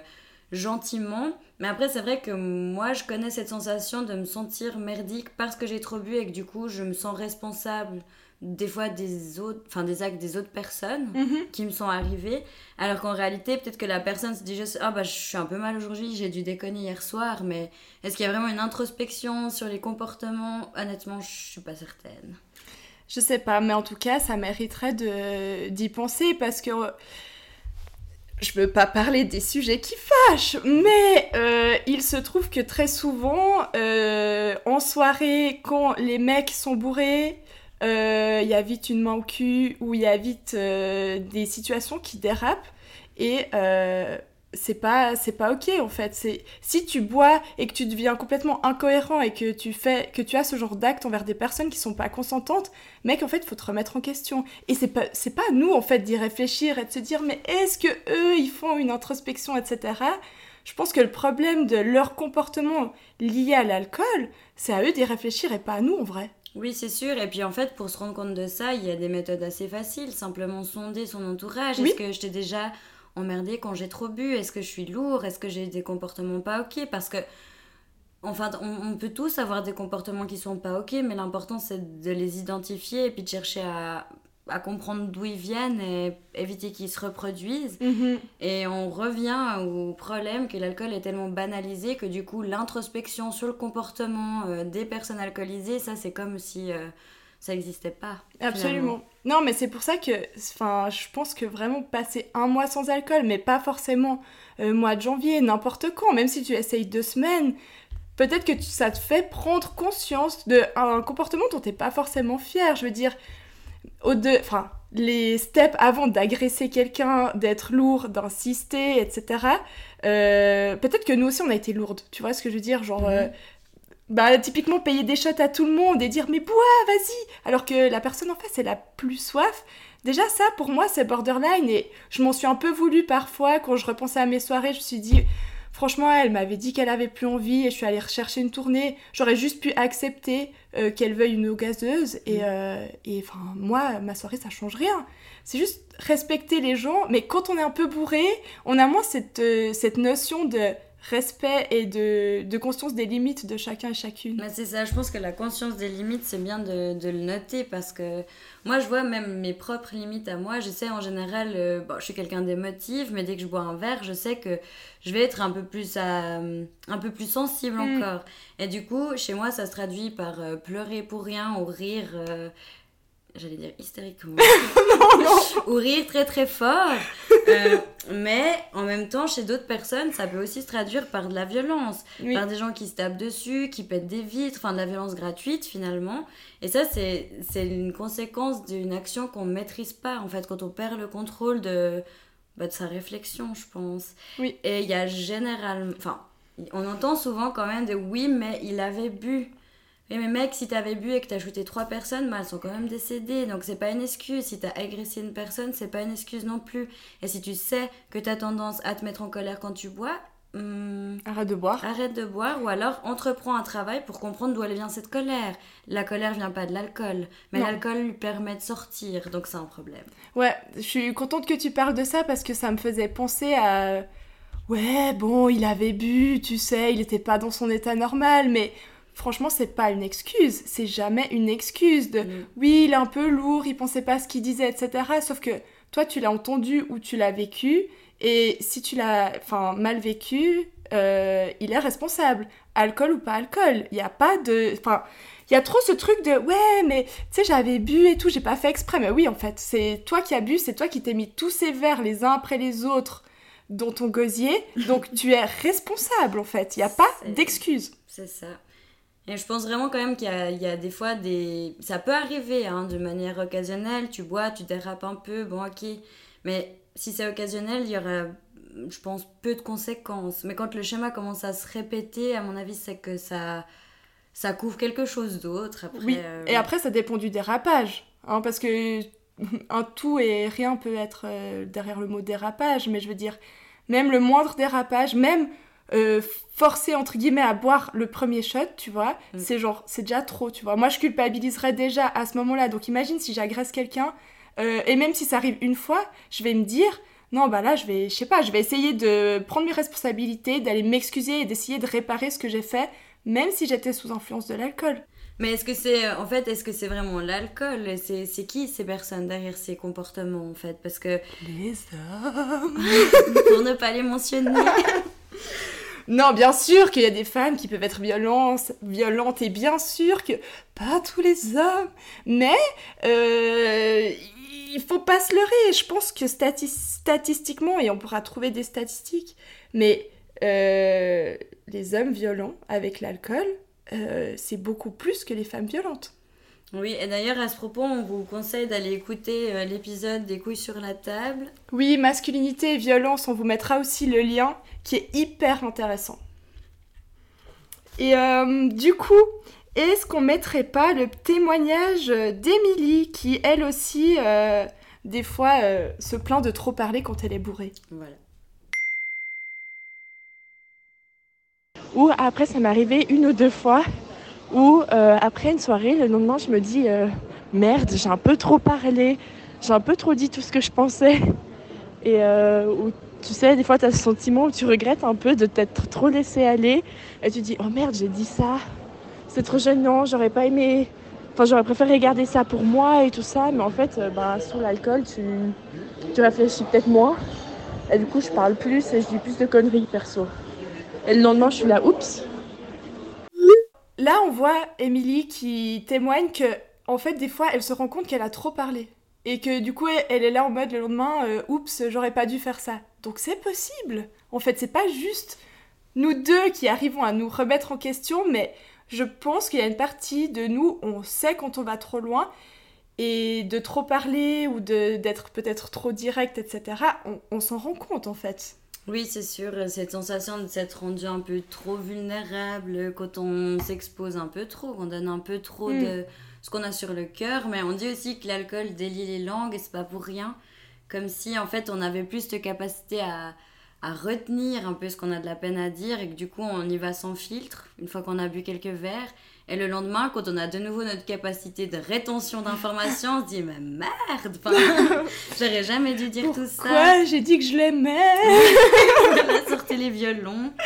gentiment. Mais après c'est vrai que moi je connais cette sensation de me sentir merdique parce que j'ai trop bu et que du coup je me sens responsable des fois des autres, enfin des actes des autres personnes Mhm. qui me sont arrivés, alors qu'en réalité, peut-être que la personne se dit juste Ah, bah, je suis un peu mal aujourd'hui, j'ai dû déconner hier soir, mais est-ce qu'il y a vraiment une introspection sur les comportements? Honnêtement, je suis pas certaine. Je sais pas, mais en tout cas, ça mériterait de d'y penser parce que je veux pas parler des sujets qui fâchent, mais euh, il se trouve que très souvent, euh, en soirée, quand les mecs sont bourrés, euh, il y a vite une main au cul ou il y a vite euh, des situations qui dérapent et euh, c'est pas c'est pas ok en fait. C'est si tu bois et que tu deviens complètement incohérent et que tu fais que tu as ce genre d'acte envers des personnes qui sont pas consentantes mec en fait faut te remettre en question. Et c'est pas c'est pas à nous en fait d'y réfléchir et de se dire mais est-ce que eux ils font une introspection etc je pense que le problème de leur comportement lié à l'alcool c'est à eux d'y réfléchir et pas à nous en vrai Oui, c'est sûr. Et puis en fait, pour se rendre compte de ça, il y a des méthodes assez faciles. Simplement sonder son entourage. Oui. Est-ce que je t'ai déjà emmerdé quand j'ai trop bu? Est-ce que je suis lourd Est-ce que j'ai des comportements pas ok? Parce que, enfin, on, on peut tous avoir des comportements qui sont pas ok, mais l'important c'est de les identifier et puis de chercher à, à comprendre d'où ils viennent et éviter qu'ils se reproduisent. Et on revient au problème que l'alcool est tellement banalisé que du coup l'introspection sur le comportement euh, des personnes alcoolisées, ça c'est comme si euh, ça n'existait pas. Absolument. Non, mais c'est pour ça que, je pense que vraiment passer un mois sans alcool, mais pas forcément euh, mois de janvier, n'importe quand, même si tu essayes deux semaines, peut-être que tu- ça te fait prendre conscience d'un comportement dont t'es pas forcément fier. Je veux dire, au enfin, les steps avant d'agresser quelqu'un, d'être lourd, d'insister, etc. euh, peut-être que nous aussi on a été lourdes. Tu vois ce que je veux dire, genre. Mhm. euh, bah, typiquement payer des shots à tout le monde et dire mais bois, vas-y alors que la personne en face elle a plus soif déjà ça pour moi c'est borderline et je m'en suis un peu voulu parfois quand je repensais à mes soirées je me suis dit franchement elle m'avait dit qu'elle avait plus envie et je suis allée rechercher une tournée. J'aurais juste pu accepter euh, qu'elle veuille une eau gazeuse et euh, et, enfin moi ma soirée ça change rien. C'est juste respecter les gens mais quand on est un peu bourré on a moins cette, euh, cette notion de respect et de, de conscience des limites de chacun et chacune. Mais c'est ça, je pense que la conscience des limites, c'est bien de, de le noter parce que moi, je vois même mes propres limites à moi. Je sais en général, euh, bon, je suis quelqu'un d'émotif, mais dès que je bois un verre, je sais que je vais être un peu plus, à- un peu plus sensible Mm. encore. Et du coup, chez moi, ça se traduit par euh, pleurer pour rien ou rire. euh, J'allais dire hystériquement. [laughs] [laughs] ou rire très très fort. Euh, mais en même temps, chez d'autres personnes, ça peut aussi se traduire par de la violence Oui. par des gens qui se tapent dessus, qui pètent des vitres, enfin de la violence gratuite finalement. Et ça, c'est c'est une conséquence d'une action qu'on ne maîtrise pas, en fait, quand on perd le contrôle de, bah, de sa réflexion, je pense. Oui. Et il y a généralement... Enfin, on entend souvent quand même de oui, mais il avait bu. Oui, mais mec, si t'avais bu et que t'as shooté trois personnes, bah, elles sont quand même décédées. Donc c'est pas une excuse. Si t'as agressé une personne, c'est pas une excuse non plus. Et si tu sais que t'as tendance à te mettre en colère quand tu bois, hmm, Arrête de boire. Arrête de boire ou alors entreprends un travail pour comprendre d'où elle vient cette colère. La colère vient pas de l'alcool, mais l'alcool lui permet de sortir, donc c'est un problème. Ouais, je suis contente que tu parles de ça parce que ça me faisait penser à... Ouais, bon, il avait bu, tu sais, il était pas dans son état normal, mais franchement, c'est pas une excuse. C'est jamais une excuse de... Mm. Oui, il est un peu lourd, il pensait pas ce qu'il disait, etc. Sauf que toi, tu l'as entendu ou tu l'as vécu, et si tu l'as mal vécu, euh, il est responsable. Alcool ou pas alcool. Il n'y a pas de... Enfin, il y a trop ce truc de ouais mais tu sais j'avais bu et tout j'ai pas fait exprès mais oui en fait c'est toi qui as bu c'est toi qui t'es mis tous ces verres les uns après les autres dans ton gosier donc tu es responsable en fait il y a pas d'excuse C'est ça. Et je pense vraiment quand même qu'il y a, il y a des fois des... Ça peut arriver hein, de manière occasionnelle, tu bois, tu dérapes un peu, bon ok. Mais si c'est occasionnel, il y aura, je pense, peu de conséquences. Mais quand le schéma commence à se répéter, à mon avis, c'est que ça, ça couvre quelque chose d'autre. Après, oui euh, et après ça dépend du dérapage hein, parce que [laughs] un tout et rien peut être euh, derrière le mot dérapage mais je veux dire même le moindre dérapage même euh, forcer entre guillemets à boire le premier shot, tu vois, Mm. c'est genre c'est déjà trop, tu vois. Moi je culpabiliserais déjà à ce moment-là. Donc imagine si j'agresse quelqu'un euh, et même si ça arrive une fois, je vais me dire non bah là je vais je sais pas, je vais essayer de prendre mes responsabilités, d'aller m'excuser et d'essayer de réparer ce que j'ai fait même si j'étais sous influence de l'alcool. Mais est-ce que c'est en fait est-ce que c'est vraiment l'alcool? C'est c'est qui ces personnes derrière ces comportements en fait? Parce que Les hommes [laughs] pour ne pas les mentionner. [laughs] Non, bien sûr qu'il y a des femmes qui peuvent être violentes, violentes et bien sûr que pas tous les hommes, mais euh, il faut pas se leurrer. Je pense que stati- statistiquement, et on pourra trouver des statistiques, mais euh, les hommes violents avec l'alcool, euh, c'est beaucoup plus que les femmes violentes. Oui, et d'ailleurs à ce propos, on vous conseille d'aller écouter euh, l'épisode des couilles sur la table. Oui, masculinité et violence, on vous mettra aussi le lien qui est hyper intéressant. Et euh, du coup, est-ce qu'on mettrait pas le témoignage d'Émilie qui, elle aussi, euh, des fois, euh, se plaint de trop parler quand elle est bourrée? Voilà. Ou après, ça m'est arrivé une ou deux fois où, euh, après une soirée, le lendemain, je me dis euh, merde, j'ai un peu trop parlé, j'ai un peu trop dit tout ce que je pensais. Et euh, où, tu sais, des fois, tu as ce sentiment où tu regrettes un peu de t'être trop laissé aller. Et tu dis oh merde, j'ai dit ça, c'est trop gênant, j'aurais pas aimé. Enfin, j'aurais préféré garder ça pour moi et tout ça. Mais en fait, bah, sous l'alcool, tu, tu réfléchis peut-être moins. Et du coup, je parle plus et je dis plus de conneries perso. Et le lendemain, je suis là, oups. Là, on voit Émilie qui témoigne que, en fait, des fois, elle se rend compte qu'elle a trop parlé. Et que du coup, elle est là en mode le lendemain, euh, oups, j'aurais pas dû faire ça. Donc c'est possible. En fait, c'est pas juste nous deux qui arrivons à nous remettre en question, mais je pense qu'il y a une partie de nous, on sait quand on va trop loin, et de trop parler ou d'être peut-être trop direct, etc., on s'en rend compte en fait. Oui, c'est sûr, cette sensation de s'être rendu un peu trop vulnérable quand on s'expose un peu trop, qu'on donne un peu trop Mm. de ce qu'on a sur le cœur. Mais on dit aussi que l'alcool délie les langues et c'est pas pour rien. Comme si en fait on avait plus de capacité à, à retenir un peu ce qu'on a de la peine à dire et que du coup on y va sans filtre une fois qu'on a bu quelques verres. Et le lendemain, quand on a de nouveau notre capacité de rétention d'informations, on se dit mais merde, [laughs] j'aurais jamais dû dire tout ça. Quoi J'ai dit que je l'aimais? [laughs] Voilà, sortez les violons. [laughs]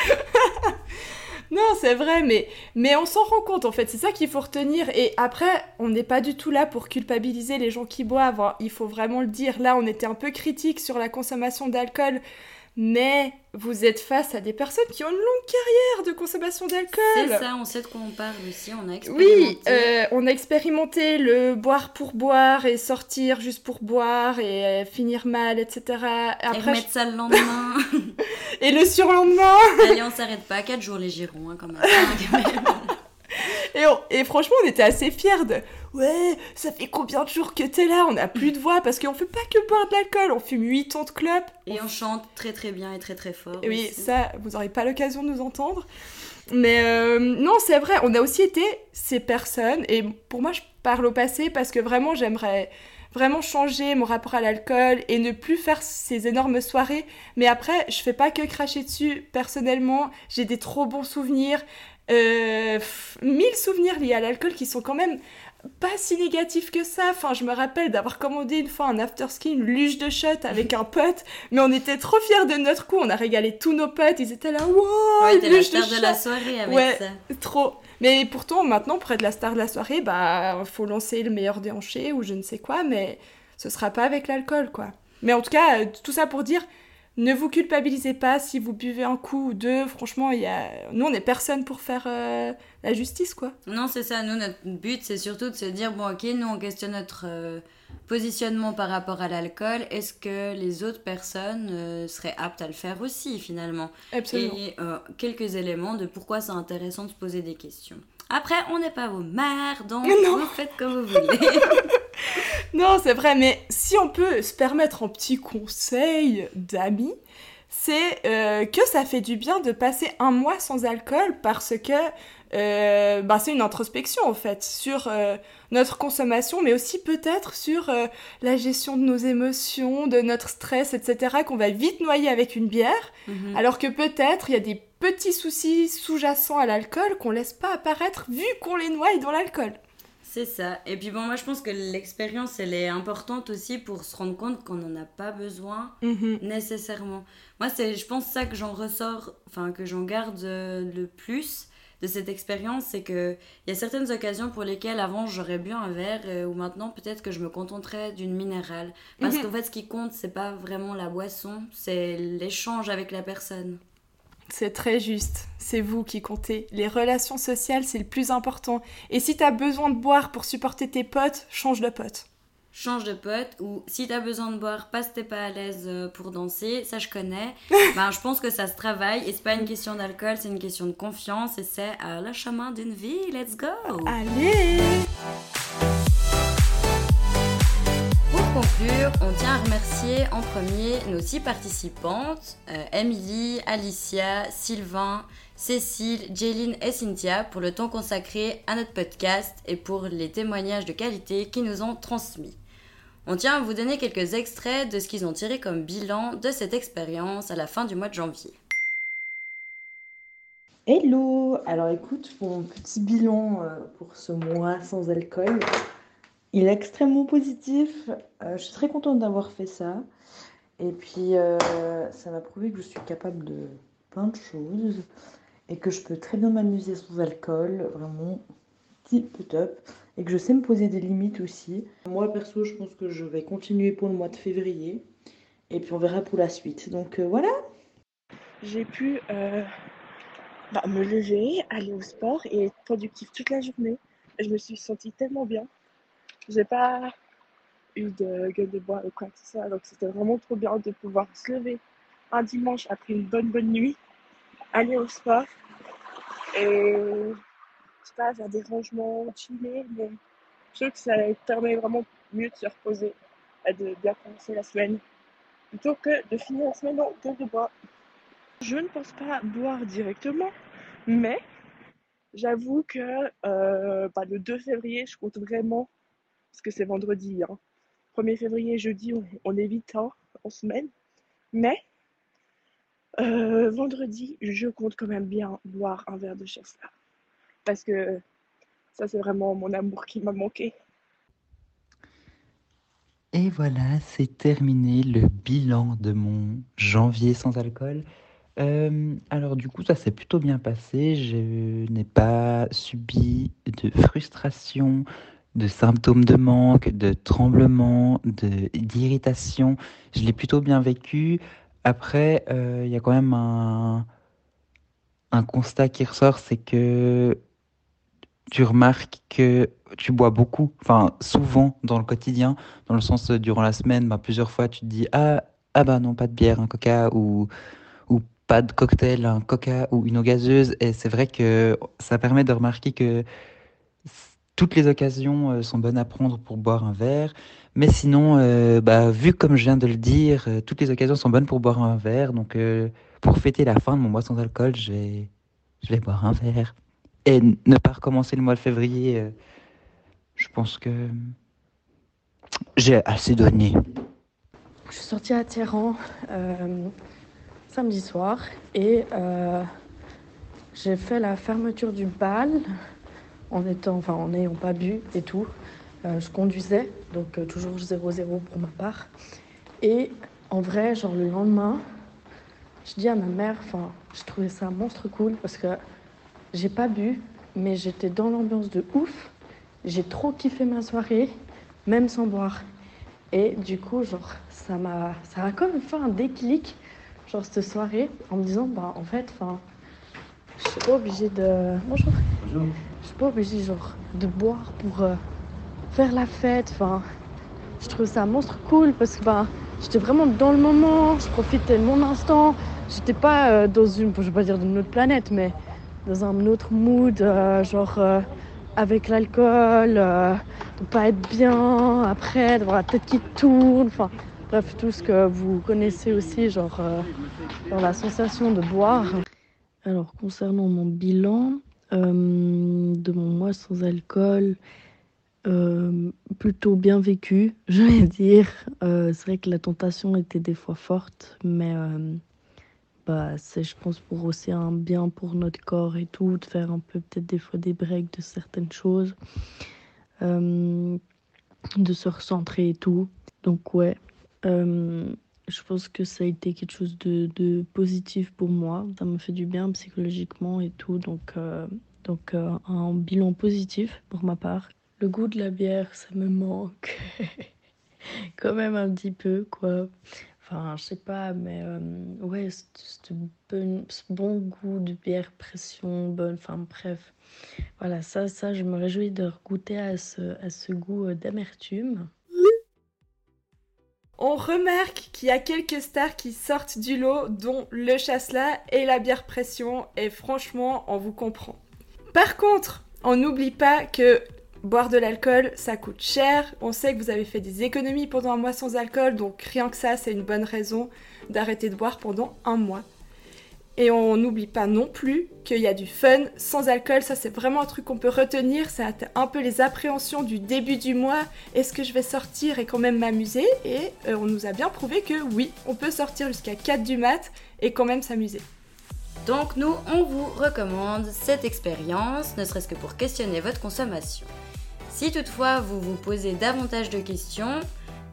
Non, c'est vrai, mais, mais on s'en rend compte en fait, c'est ça qu'il faut retenir. Et après, on n'est pas du tout là pour culpabiliser les gens qui boivent, hein. il faut vraiment le dire. Là, on était un peu critique sur la consommation d'alcool, mais vous êtes face à des personnes qui ont une longue carrière de consommation C'est d'alcool. ça, on sait de quoi on parle aussi, on a expérimenté. Oui, euh, on a expérimenté le boire pour boire et sortir juste pour boire et euh, finir mal, etc. et Après, remettre ça le lendemain. [laughs] et le surlendemain. Allez, on s'arrête pas, 4 jours les girons, hein, quand même. Et, on- et franchement, on était assez fiers de Ouais, ça fait combien de jours que t'es là? On n'a plus de voix parce qu'on fait pas que boire de l'alcool, on fume 8 ans de clope. Et on chante très très bien et très très fort. Et oui, ça, vous n'aurez pas l'occasion de nous entendre. Mais euh, non, c'est vrai, on a aussi été ces personnes, et pour moi, je parle au passé parce que vraiment, j'aimerais vraiment changer mon rapport à l'alcool et ne plus faire ces énormes soirées. Mais après, je fais pas que cracher dessus. Personnellement, j'ai des trop bons souvenirs. Euh, pff, mille souvenirs liés à l'alcool qui sont quand même pas si négatifs que ça. Enfin, je me rappelle d'avoir commandé une fois un afterski, une luge de shot avec un pote, mais on était trop fiers de notre coup. On a régalé tous nos potes, ils étaient là, wow, Ouais, une la de star de la soirée avec Ouais. ça. Trop. Mais pourtant, maintenant, pour être la star de la soirée, bah, faut lancer le meilleur déhanché ou je ne sais quoi, mais ce sera pas avec l'alcool, quoi. Mais en tout cas, euh, tout ça pour dire, ne vous culpabilisez pas si vous buvez un coup ou deux. Franchement, y a... nous, on est personne pour faire euh, la justice, quoi. Non, c'est ça. Nous, notre but, c'est surtout de se dire bon, ok, nous, on questionne notre euh, positionnement par rapport à l'alcool. Est-ce que les autres personnes euh, seraient aptes à le faire aussi, finalement? Absolument. Et quelques éléments de pourquoi c'est intéressant de se poser des questions. Après, on n'est pas vos mères, donc Non. vous faites comme vous voulez. [laughs] [laughs] Non, c'est vrai, mais si on peut se permettre un petit conseil d'amis, c'est euh, que ça fait du bien de passer un mois sans alcool parce que euh, bah, c'est une introspection en fait sur euh, notre consommation, mais aussi peut-être sur euh, la gestion de nos émotions, de notre stress, etc., qu'on va vite noyer avec une bière, Mhm. alors que peut-être il y a des petits soucis sous-jacents à l'alcool qu'on laisse pas apparaître vu qu'on les noie dans l'alcool. C'est ça. Et puis bon, moi je pense que l'expérience, elle est importante aussi pour se rendre compte qu'on n'en a pas besoin Mhm. nécessairement. Moi, c'est, je pense, ça que j'en ressors, enfin que j'en garde euh, le plus, de cette expérience, c'est que il y a certaines occasions pour lesquelles avant j'aurais bu un verre euh, ou maintenant peut-être que je me contenterais d'une minérale. [laughs] Parce qu'en fait, ce qui compte, c'est pas vraiment la boisson, c'est l'échange avec la personne. C'est très juste, c'est vous qui comptez. Les relations sociales, c'est le plus important. Et si t'as besoin de boire pour supporter tes potes, change de pote. Change de pote ou si t'as besoin de boire que t'es pas à l'aise euh, pour danser, ça je connais. [laughs] ben, je pense que ça se travaille et c'est pas une question d'alcool, c'est une question de confiance et c'est à le chemin d'une vie. Let's go! Allez Pour conclure, on tient à remercier en premier nos six participantes, euh, Emily, Alicia, Sylvain, Cécile, Jéline et Cynthia pour le temps consacré à notre podcast et pour les témoignages de qualité qu'ils nous ont transmis. On tient à vous donner quelques extraits de ce qu'ils ont tiré comme bilan de cette expérience à la fin du mois de janvier. Hello Alors écoute, mon petit bilan euh, pour ce mois sans alcool, il est extrêmement positif. Euh, je suis très contente d'avoir fait ça. Et puis, euh, ça m'a prouvé que je suis capable de plein de choses et que je peux très bien m'amuser sans alcool, vraiment tip top. Et que je sais me poser des limites aussi. Moi, perso, je pense que je vais continuer pour le mois de février. Et puis, on verra pour la suite. Donc, euh, voilà J'ai pu euh, bah, me lever, aller au sport et être productive toute la journée. Je me suis sentie tellement bien. J'ai pas eu de gueule de bois ou quoi que ce soit. Donc c'était vraiment trop bien de pouvoir se lever un dimanche après une bonne bonne nuit, aller au sport et pas, faire des rangements, chiller. Mais je trouve que ça permet vraiment mieux de se reposer et de bien commencer la semaine plutôt que de finir la semaine en gueule de bois. Je ne pense pas boire directement, mais j'avoue que euh, bah, le 2 février, je compte vraiment, parce que c'est vendredi. Hein. 1er février, jeudi, on, on est vite hein, en semaine. Mais euh, vendredi, je compte quand même bien boire un verre de Chester. Parce que ça, c'est vraiment mon amour qui m'a manqué. Et voilà, c'est terminé le bilan de mon janvier sans alcool. Euh, alors du coup, ça s'est plutôt bien passé. Je n'ai pas subi de frustration, de symptômes de manque, de tremblement, de d'irritation. Je l'ai plutôt bien vécu. Après, euh, il y a quand même un, un constat qui ressort, c'est que tu remarques que tu bois beaucoup, enfin souvent dans le quotidien, dans le sens euh, durant la semaine, bah, plusieurs fois tu te dis ah ah bah non pas de bière, un coca ou ou pas de cocktail, un coca ou une eau gazeuse. Et c'est vrai que ça permet de remarquer que toutes les occasions euh, sont bonnes à prendre pour boire un verre, mais sinon euh, bah vu comme je viens de le dire, toutes les occasions sont bonnes pour boire un verre, donc pour fêter la fin de mon mois sans alcool, je vais je vais boire un verre et ne pas recommencer le mois de février. euh, je pense que j'ai assez donné. Je suis sortie à Téhéran euh, samedi soir et euh, j'ai fait la fermeture du bal en étant, enfin en n'ayant pas bu et tout. Je conduisais, donc toujours 0-0 pour ma part. Et en vrai, genre le lendemain, je dis à ma mère, enfin, je trouvais ça monstre cool parce que j'ai pas bu, mais j'étais dans l'ambiance de ouf. J'ai trop kiffé ma soirée, même sans boire. Et du coup, genre, ça m'a, ça a comme fait un déclic, genre cette soirée, en me disant, bah en fait, enfin, je suis pas obligée de, bonjour, je suis pas obligée genre de boire pour euh, faire la fête. Enfin, je trouve ça monstre cool parce que ben, j'étais vraiment dans le moment, je profitais de mon instant. J'étais pas euh, dans une, je vais pas dire d'une autre planète, mais dans un autre mood, euh, genre euh, avec l'alcool, euh, de pas être bien après, d'avoir la tête qui tourne, enfin bref, tout ce que vous connaissez aussi, genre, la sensation de boire. Alors concernant mon bilan de mon mois sans alcool, plutôt bien vécu, [laughs] je vais dire. C'est vrai que la tentation était des fois forte, mais bah, c'est, je pense, pour aussi un bien pour notre corps et tout, de faire un peu peut-être des fois des breaks de certaines choses, euh, de se recentrer et tout. Donc ouais, euh, je pense que ça a été quelque chose de, de positif pour moi. Ça me fait du bien psychologiquement et tout, donc euh, Donc un bilan positif pour ma part. Le goût de la bière, ça me manque [laughs] quand même un petit peu, quoi. Enfin, je sais pas, mais euh, ouais, ce bon, goût de bière pression, bonne, enfin bref. Voilà, ça, ça, je me réjouis de goûter à ce, à ce goût euh, d'amertume. On remarque qu'il y a quelques stars qui sortent du lot, dont le chasselas et la bière pression, et franchement, on vous comprend. Par contre, on n'oublie pas que boire de l'alcool, ça coûte cher. On sait que vous avez fait des économies pendant un mois sans alcool, donc rien que ça, c'est une bonne raison d'arrêter de boire pendant un mois. Et on n'oublie pas non plus qu'il y a du fun sans alcool. Ça, c'est vraiment un truc qu'on peut retenir. C'est un peu les appréhensions du début du mois. Est-ce que je vais sortir et quand même m'amuser? Et euh, on nous a bien prouvé que oui, on peut sortir jusqu'à 4 du mat et quand même s'amuser. Donc nous, on vous recommande cette expérience, ne serait-ce que pour questionner votre consommation. Si toutefois vous vous posez davantage de questions,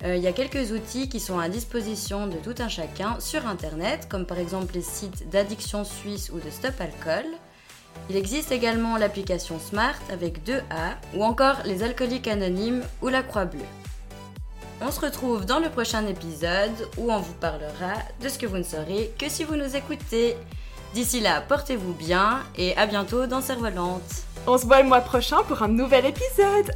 euh, il y a quelques outils qui sont à disposition de tout un chacun sur Internet, comme par exemple les sites d'Addiction Suisse ou de Stop Alcool. Il existe également l'application Smart avec 2A ou encore les alcooliques anonymes ou la Croix Bleue. On se retrouve dans le prochain épisode où on vous parlera de ce que vous ne saurez que si vous nous écoutez. D'ici là, portez-vous bien et à bientôt dans Cerf-Volante. On se voit le mois prochain pour un nouvel épisode.